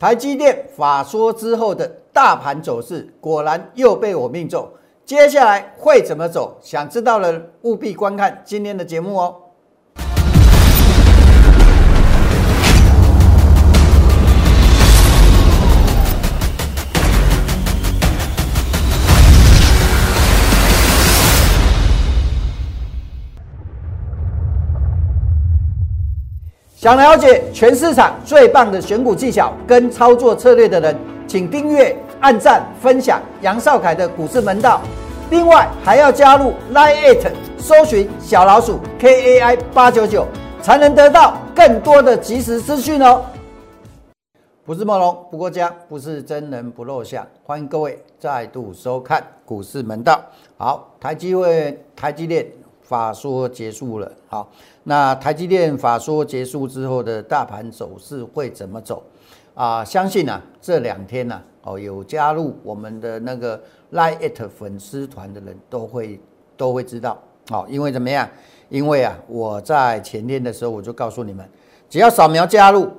台积电法说之后的大盘走势，果然又被我命中。接下来会怎么走？想知道的务必观看今天的节目哦。想了解全市场最棒的选股技巧跟操作策略的人，请订阅、按赞、分享杨少凯的股市门道。另外还要加入 Line It，搜寻小老鼠 KAI 八九九，才能得到更多的即时资讯哦。不是梦龙，不过家，不是真人不露相。欢迎各位再度收看股市门道。好，台积会台积电法说结束了，好。那台积电法说结束之后的大盘走势会怎么走啊？相信啊，这两天呢，哦，有加入我们的那个 Lite 粉丝团的人都会都会知道，哦，因为怎么样？因为啊，我在前天的时候我就告诉你们，只要扫描加入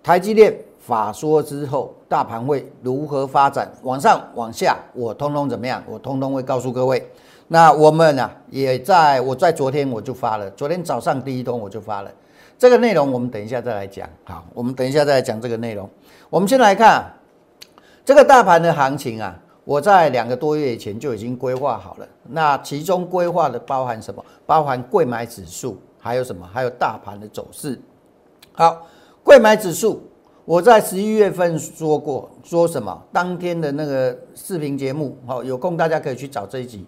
台积电法说之后，大盘会如何发展，往上往下，我通通怎么样？我通通会告诉各位。那我们呢，也在我在昨天我就发了，昨天早上第一通我就发了这个内容，我们等一下再来讲。好，我们等一下再来讲这个内容。我们先来看这个大盘的行情啊，我在两个多月以前就已经规划好了。那其中规划的包含什么？包含贵买指数，还有什么？还有大盘的走势。好，贵买指数，我在十一月份说过，说什么？当天的那个视频节目，好，有空大家可以去找这一集。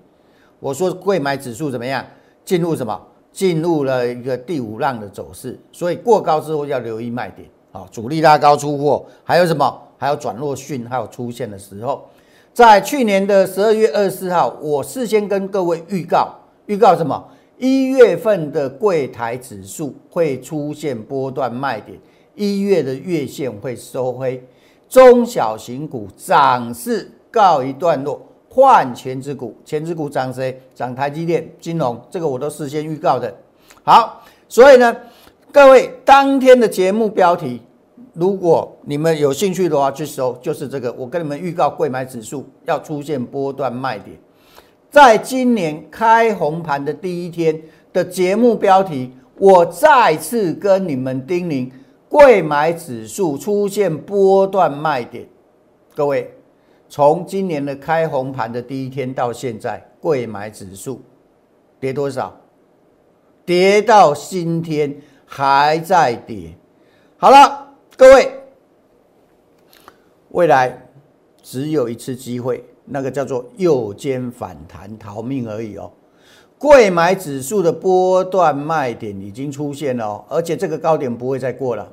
我说贵买指数怎么样？进入什么？进入了一个第五浪的走势，所以过高之后要留意卖点好！主力拉高出货，还有什么？还有转弱讯号出现的时候，在去年的十二月二十四号，我事先跟各位预告，预告什么？一月份的柜台指数会出现波段卖点，一月的月线会收黑，中小型股涨势告一段落。换前之股，前之股涨谁？涨台积电、金融，这个我都事先预告的。好，所以呢，各位当天的节目标题，如果你们有兴趣的话去搜，就是这个。我跟你们预告，贵买指数要出现波段卖点，在今年开红盘的第一天的节目标题，我再次跟你们叮咛，贵买指数出现波段卖点，各位。从今年的开红盘的第一天到现在，贵买指数跌多少？跌到今天还在跌。好了，各位，未来只有一次机会，那个叫做右肩反弹逃命而已哦。贵买指数的波段卖点已经出现了，而且这个高点不会再过了。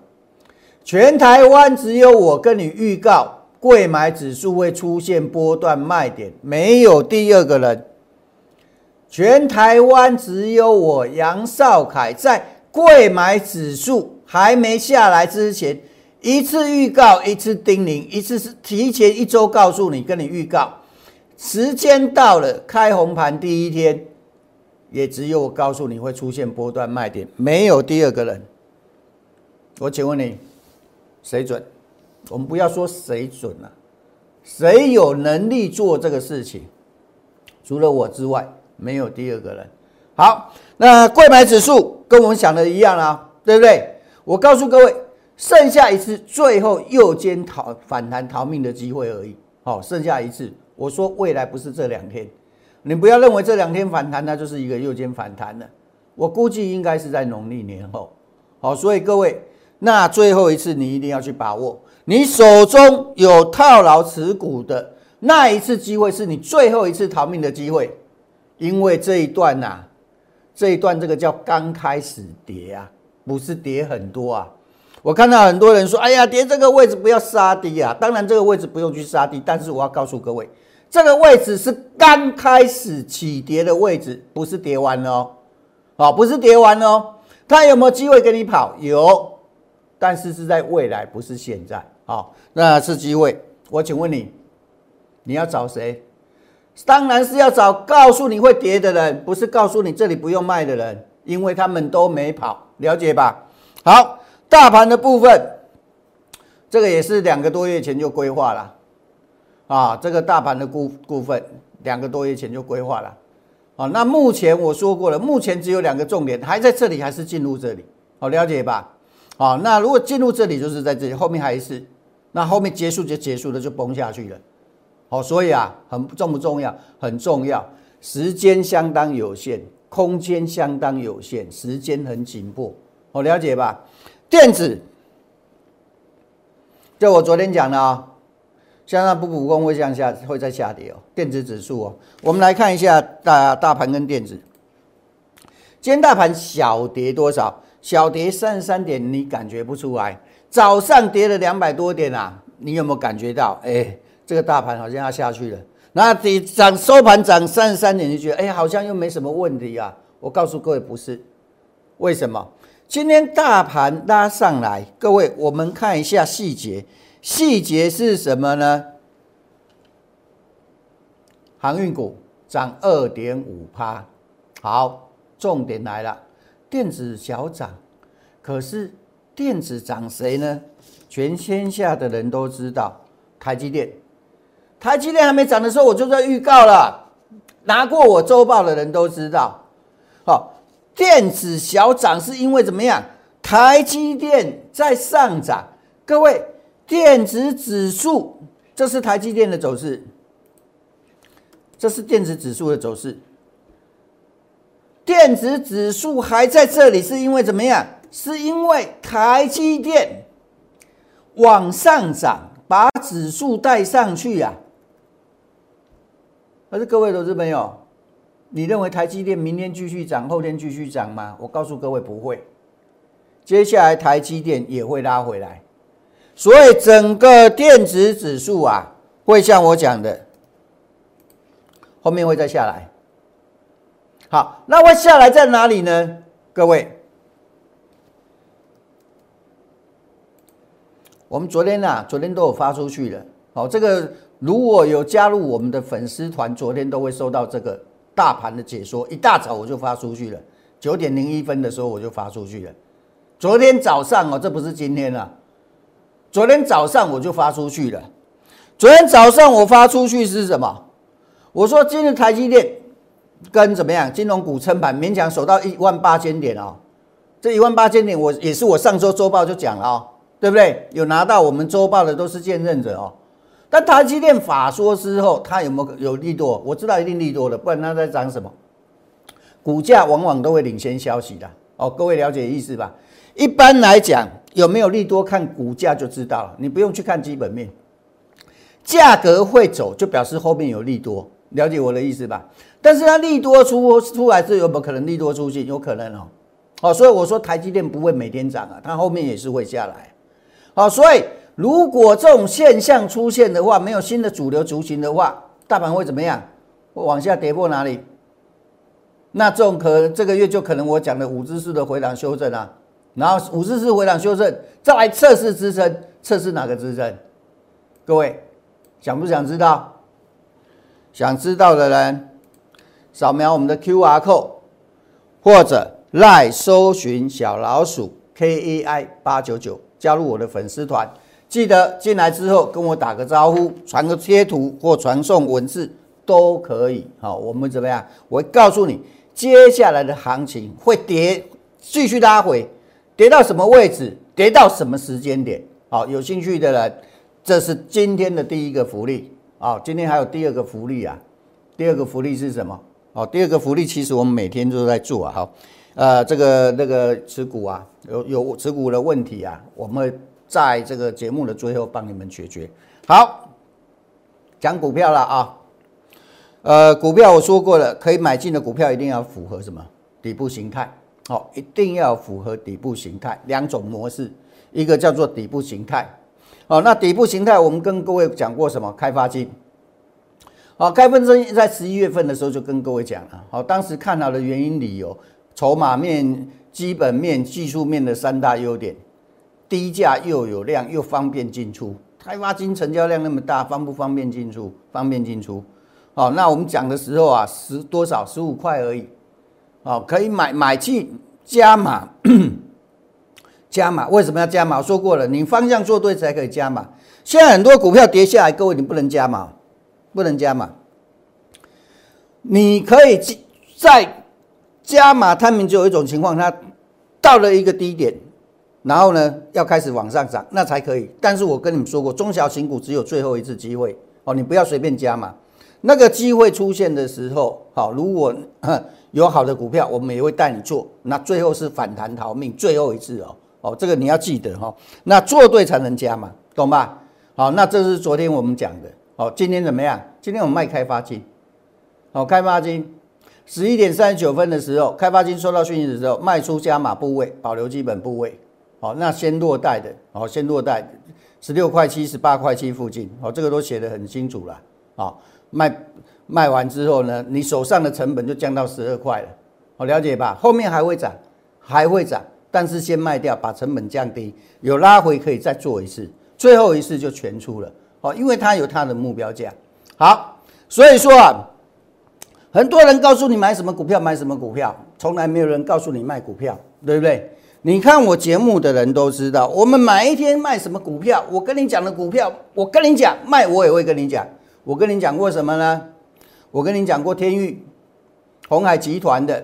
全台湾只有我跟你预告。贵买指数会出现波段卖点，没有第二个人。全台湾只有我杨少凯在贵买指数还没下来之前，一次预告，一次叮咛，一次是提前一周告诉你，跟你预告，时间到了，开红盘第一天，也只有我告诉你会出现波段卖点，没有第二个人。我请问你，谁准？我们不要说谁准了，谁有能力做这个事情？除了我之外，没有第二个人。好，那贵买指数跟我们想的一样啊，对不对？我告诉各位，剩下一次最后右肩逃反弹逃命的机会而已。好，剩下一次，我说未来不是这两天，你不要认为这两天反弹它就是一个右肩反弹了。我估计应该是在农历年后。好，所以各位，那最后一次你一定要去把握。你手中有套牢持股的那一次机会，是你最后一次逃命的机会，因为这一段呐，这一段这个叫刚开始跌啊，不是跌很多啊。我看到很多人说，哎呀，跌这个位置不要杀低啊。当然这个位置不用去杀低，但是我要告诉各位，这个位置是刚开始起跌的位置，不是跌完哦，好，不是跌完哦。它有没有机会给你跑？有，但是是在未来，不是现在。好，那是机会。我请问你，你要找谁？当然是要找告诉你会跌的人，不是告诉你这里不用卖的人，因为他们都没跑，了解吧？好，大盘的部分，这个也是两个多月前就规划了，啊，这个大盘的股股份两个多月前就规划了，啊，那目前我说过了，目前只有两个重点，还在这里还是进入这里，好了解吧？好，那如果进入这里就是在这里，后面还是，那后面结束就结束了，就崩下去了，好，所以啊，很重不重要？很重要，时间相当有限，空间相当有限，时间很紧迫，好了解吧？电子。就我昨天讲的啊，向上不补空会向下，会再下跌哦。电子指数哦，我们来看一下大大盘跟电子。今天大盘小跌多少？小跌三十三点，你感觉不出来？早上跌了两百多点啊，你有没有感觉到？哎，这个大盘好像要下去了。那跌涨收盘涨三十三点，就觉得哎，好像又没什么问题啊。我告诉各位，不是，为什么？今天大盘拉上来，各位，我们看一下细节。细节是什么呢？航运股涨二点五趴。好，重点来了，电子小涨，可是电子涨谁呢？全天下的人都知道，台积电。台积电还没涨的时候，我就在预告了。拿过我周报的人都知道。好。电子小涨是因为怎么样？台积电在上涨。各位，电子指数这是台积电的走势，这是电子指数的走势。电子指数还在这里，是因为怎么样？是因为台积电往上涨，把指数带上去呀。可是各位投资朋友。你认为台积电明天继续涨，后天继续涨吗？我告诉各位不会，接下来台积电也会拉回来，所以整个电子指数啊，会像我讲的，后面会再下来。好，那会下来在哪里呢？各位，我们昨天啊，昨天都有发出去了。好，这个如果有加入我们的粉丝团，昨天都会收到这个。大盘的解说，一大早我就发出去了，九点零一分的时候我就发出去了。昨天早上哦，这不是今天了，昨天早上我就发出去了。昨天早上我发出去是什么？我说今日台积电跟怎么样？金融股撑盘，勉强守到一万八千点哦。这一万八千点，我也是我上周周报就讲了哦，对不对？有拿到我们周报的都是见证者哦。但台积电法说之后，它有没有有利多？我知道一定利多的，不然它在涨什么？股价往往都会领先消息的哦，各位了解意思吧？一般来讲，有没有利多，看股价就知道了，你不用去看基本面，价格会走就表示后面有利多，了解我的意思吧？但是它利多出出来是有没有可能利多出现？有可能哦，哦，所以我说台积电不会每天涨啊，它后面也是会下来，好，所以。如果这种现象出现的话，没有新的主流族群的话，大盘会怎么样？会往下跌破哪里？那这种可能这个月就可能我讲的五日式的回档修正啊，然后五日式回档修正，再来测试支撑，测试哪个支撑？各位想不想知道？想知道的人，扫描我们的 Q R code，或者赖搜寻小老鼠 K A I 八九九，加入我的粉丝团。记得进来之后跟我打个招呼，传个贴图或传送文字都可以。好，我们怎么样？我会告诉你接下来的行情会跌，继续拉回，跌到什么位置，跌到什么时间点。好，有兴趣的人，这是今天的第一个福利。好，今天还有第二个福利啊。第二个福利是什么？好，第二个福利其实我们每天都在做啊。好，呃，这个那个持股啊，有有持股的问题啊，我们。在这个节目的最后帮你们解决。好，讲股票了啊。呃，股票我说过了，可以买进的股票一定要符合什么底部形态？好，一定要符合底部形态。两种模式，一个叫做底部形态。好，那底部形态我们跟各位讲过什么？开发金。好，开发金在十一月份的时候就跟各位讲了。好，当时看好的原因理由，筹码面、基本面、技术面的三大优点。低价又有量又方便进出，开发金成交量那么大，方不方便进出？方便进出。好，那我们讲的时候啊，十多少？十五块而已。好，可以买买进加码，加码，为什么要加码？我说过了，你方向做对才可以加码。现在很多股票跌下来，各位你不能加码，不能加码。你可以在加码，他们就有一种情况，它到了一个低点，然后呢要开始往上涨，那才可以。但是我跟你们说过，中小型股只有最后一次机会哦，你不要随便加码。那个机会出现的时候，好，如果有好的股票，我们也会带你做。那最后是反弹逃命，最后一次哦，哦，这个你要记得哈。那做对才能加嘛，懂吧？好，那这是昨天我们讲的。好，今天怎么样？今天我们卖开发金。好，开发金十一点三十九分的时候，开发金收到讯息的时候，卖出加码部位，保留基本部位。好，那先落袋的，好，先落袋，十六块七、十八块七附近。好，这个都写得很清楚了。好。卖卖完之后呢，你手上的成本就降到十二块了，好了解吧？后面还会涨，还会涨，但是先卖掉，把成本降低，有拉回可以再做一次，最后一次就全出了，哦，因为它有它的目标价。好，所以说啊，很多人告诉你买什么股票，买什么股票，从来没有人告诉你卖股票，对不对？你看我节目的人都知道，我们买一天卖什么股票，我跟你讲的股票，我跟你讲卖，我也会跟你讲。我跟你讲过什么呢？我跟你讲过天域、红海集团的，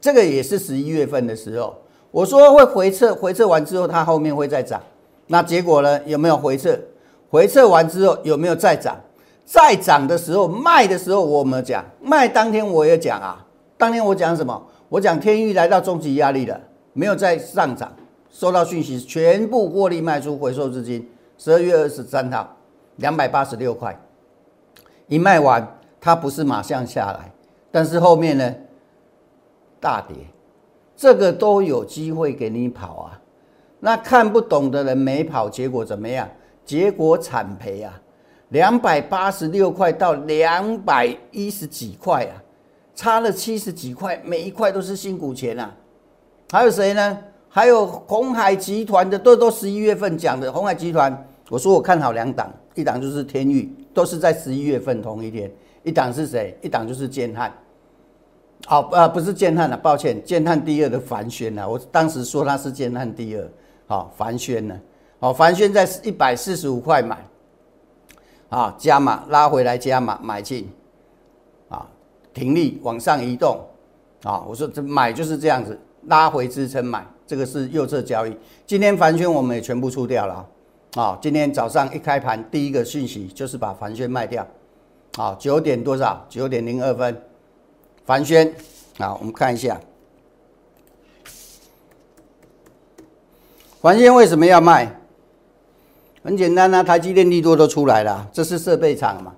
这个也是十一月份的时候，我说会回撤，回撤完之后它后面会再涨。那结果呢？有没有回撤？回撤完之后有没有再涨？在涨的时候卖的时候我们讲卖当天我也讲啊，当天我讲什么？我讲天域来到终极压力了，没有再上涨，收到讯息全部获利卖出回收资金。十二月二十三号。两百八十六块，一卖完，它不是马上下来，但是后面呢，大跌，这个都有机会给你跑啊。那看不懂的人没跑，结果怎么样？结果惨赔啊！两百八十六块到两百一十几块啊，差了七十几块，每一块都是辛苦钱啊。还有谁呢？还有红海集团的，都都十一月份讲的红海集团。我说我看好两档，一档就是天域，都是在十一月份同一天。一档是谁？一档就是建汉。好，呃，不是建汉了，抱歉，建汉第二的凡轩啊？我当时说他是建汉第二。好，凡轩呢？好，凡轩在一百四十五块买，啊，加码拉回来加码买进，啊，停利往上移动，啊，我说这买就是这样子，拉回支撑买，这个是右侧交易。今天凡轩我们也全部出掉了。啊，今天早上一开盘，第一个讯息就是把凡轩卖掉。啊，九点多少？九点零二分，凡轩。好，我们看一下，凡轩为什么要卖？很简单啊，台积电利多都出来了，这是设备厂嘛？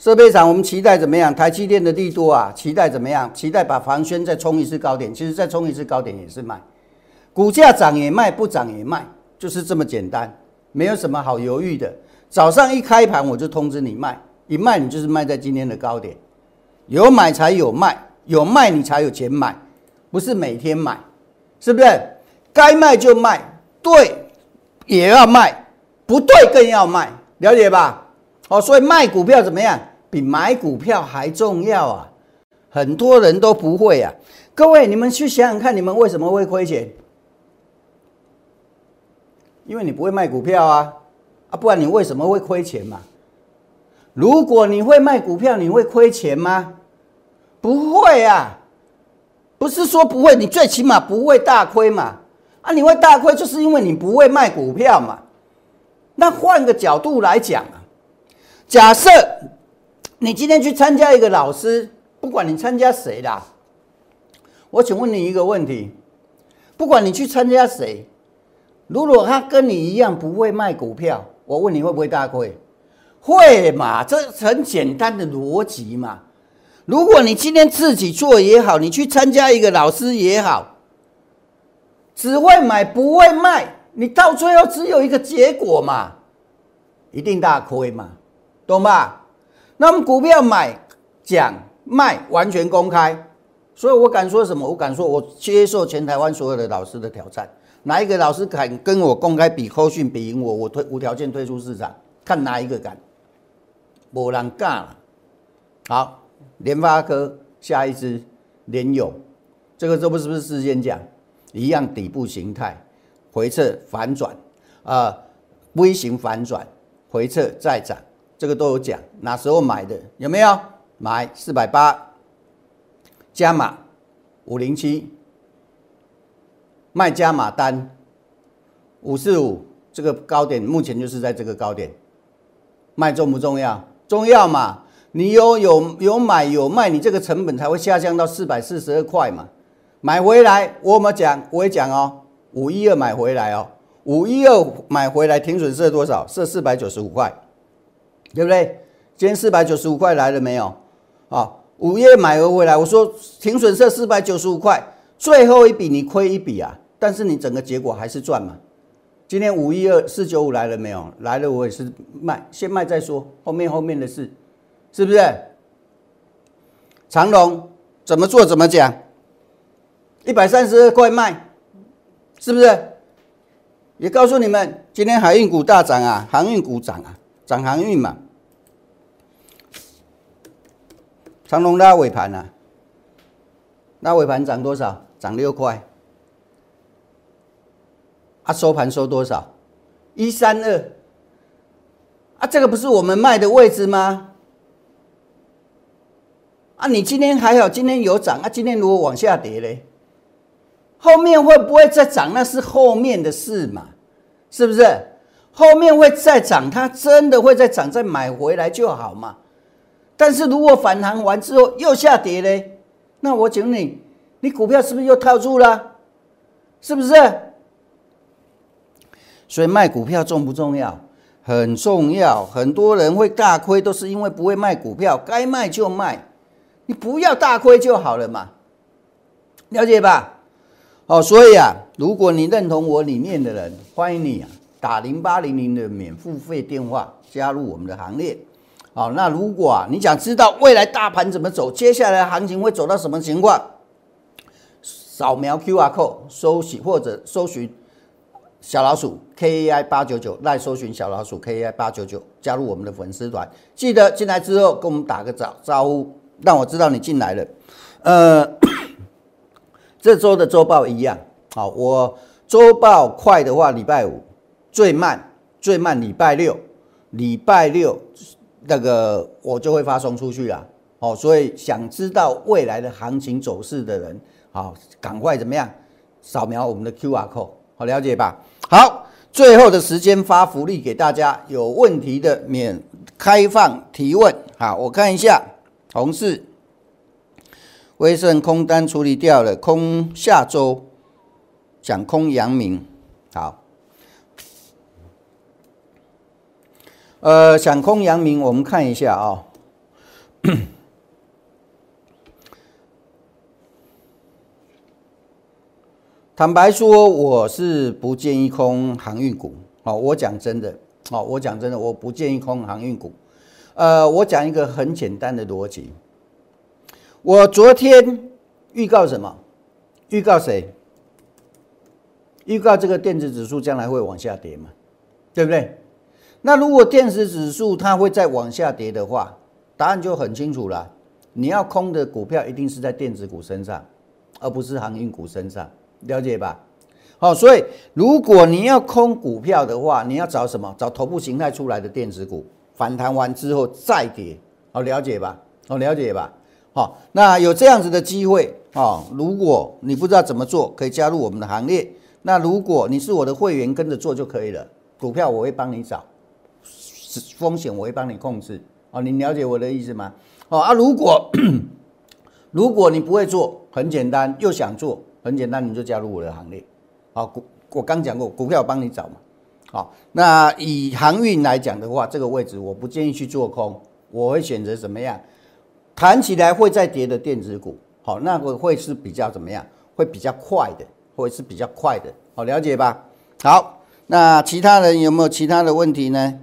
设备厂我们期待怎么样？台积电的利多啊，期待怎么样？期待把凡轩再冲一次高点，其实再冲一次高点也是卖，股价涨也卖，不涨也卖，就是这么简单。没有什么好犹豫的，早上一开盘我就通知你卖，一卖你就是卖在今天的高点，有买才有卖，有卖你才有钱买，不是每天买，是不是？该卖就卖，对也要卖，不对更要卖，了解吧？哦，所以卖股票怎么样？比买股票还重要啊！很多人都不会啊，各位你们去想想看，你们为什么会亏钱？因为你不会卖股票啊，啊，不然你为什么会亏钱嘛？如果你会卖股票，你会亏钱吗？不会啊，不是说不会，你最起码不会大亏嘛。啊，你会大亏，就是因为你不会卖股票嘛。那换个角度来讲啊，假设你今天去参加一个老师，不管你参加谁啦，我请问你一个问题，不管你去参加谁。如果他跟你一样不会卖股票，我问你会不会大亏？会嘛？这很简单的逻辑嘛。如果你今天自己做也好，你去参加一个老师也好，只会买不会卖，你到最后只有一个结果嘛，一定大亏嘛，懂吧？那么股票买、讲、卖完全公开，所以我敢说什么？我敢说，我接受全台湾所有的老师的挑战。哪一个老师敢跟我公开比扣讯比赢我？我推无条件退出市场，看哪一个敢？没人敢了。好，联发科下一支联友，这个这不是不是事先讲一样底部形态，回撤反转，啊微型反转，回撤再涨，这个都有讲，哪时候买的有没有？买四百八，加码五零七，卖加码单五四五，这个高点目前就是在这个高点，卖重不重要？重要嘛？你有有有买有卖，你这个成本才会下降到四百四十二块嘛。买回来我们讲，我也讲哦，五一二买回来哦，五一二买回来停损设多少？设四百九十五块，对不对？今天四百九十五块来了没有？啊，五月买回来，我说停损设四百九十五块，最后一笔你亏一笔啊，但是你整个结果还是赚嘛。今天五一二四九五来了没有？来了，我也是卖，先卖再说，后面后面的事。是不是？长龙怎么做怎么讲？一百三十二块卖，是不是？也告诉你们，今天海运股大涨啊，航运股涨啊，涨航运嘛。长隆拉尾盘啊，拉尾盘涨多少？涨六块。啊，收盘收多少？一三二。啊，这个不是我们卖的位置吗？啊，你今天还好，今天有涨啊。今天如果往下跌嘞，后面会不会再涨？那是后面的事嘛，是不是？后面会再涨，它真的会再涨，再买回来就好嘛。但是如果反弹完之后又下跌嘞，那我请你，你股票是不是又套住了？是不是？所以卖股票重不重要？很重要。很多人会大亏，都是因为不会卖股票，该卖就卖。你不要大亏就好了嘛，了解吧？哦，所以啊，如果你认同我理念的人，欢迎你啊，打零八零零的免付费电话加入我们的行列。好，那如果啊，你想知道未来大盘怎么走，接下来行情会走到什么情况，扫描 Q R code 搜寻或者搜寻小老鼠 K A I 八九九，来搜寻小老鼠 K A I 八九九，加入我们的粉丝团。记得进来之后跟我们打个招招呼。让我知道你进来了，呃，这周的周报一样，好，我周报快的话，礼拜五最慢，最慢礼拜六，礼拜六那个我就会发送出去了，好，所以想知道未来的行情走势的人，好，赶快怎么样，扫描我们的 Q R code，好了解吧？好，最后的时间发福利给大家，有问题的免开放提问，好，我看一下。同事，威盛空单处理掉了，空下周讲空阳明，好，呃，想空阳明，我们看一下啊。坦白说，我是不建议空航运股。哦，我讲真的，哦，我讲真的，我不建议空航运股。呃，我讲一个很简单的逻辑。我昨天预告什么？预告谁？预告这个电子指数将来会往下跌嘛？对不对？那如果电子指数它会再往下跌的话，答案就很清楚了。你要空的股票一定是在电子股身上，而不是航运股身上，了解吧？好，所以如果你要空股票的话，你要找什么？找头部形态出来的电子股。反弹完之后再跌，好了解吧？好了解吧？好，那有这样子的机会啊！如果你不知道怎么做，可以加入我们的行列。那如果你是我的会员，跟着做就可以了。股票我会帮你找，风险我会帮你控制。哦，你了解我的意思吗？哦啊，如果 如果你不会做，很简单，又想做，很简单，你就加入我的行列。好，股我刚讲过，股票帮你找嘛。好，那以航运来讲的话，这个位置我不建议去做空，我会选择怎么样？弹起来会再跌的电子股，好，那个会是比较怎么样？会比较快的，会是比较快的，好，了解吧？好，那其他人有没有其他的问题呢？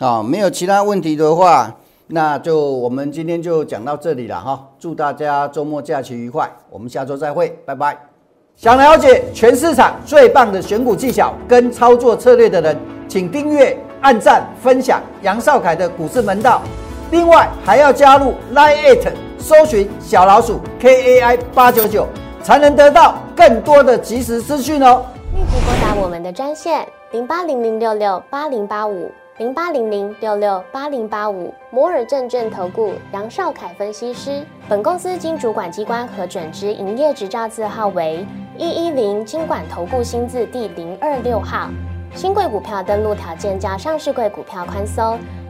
啊，没有其他问题的话，那就我们今天就讲到这里了哈。祝大家周末假期愉快，我们下周再会，拜拜。想了解全市场最棒的选股技巧跟操作策略的人，请订阅、按赞、分享杨少凯的股市门道。另外还要加入 Line It，搜寻小老鼠 K A I 八九九，才能得到更多的及时资讯哦。立即拨打我们的专线零八零零六六八零八五零八零零六六八零八五摩尔证券投顾杨少凯分析师。本公司经主管机关核准之营业执照字号为一一零金管投顾新字第零二六号。新贵股票登录条件较上市贵股票宽松，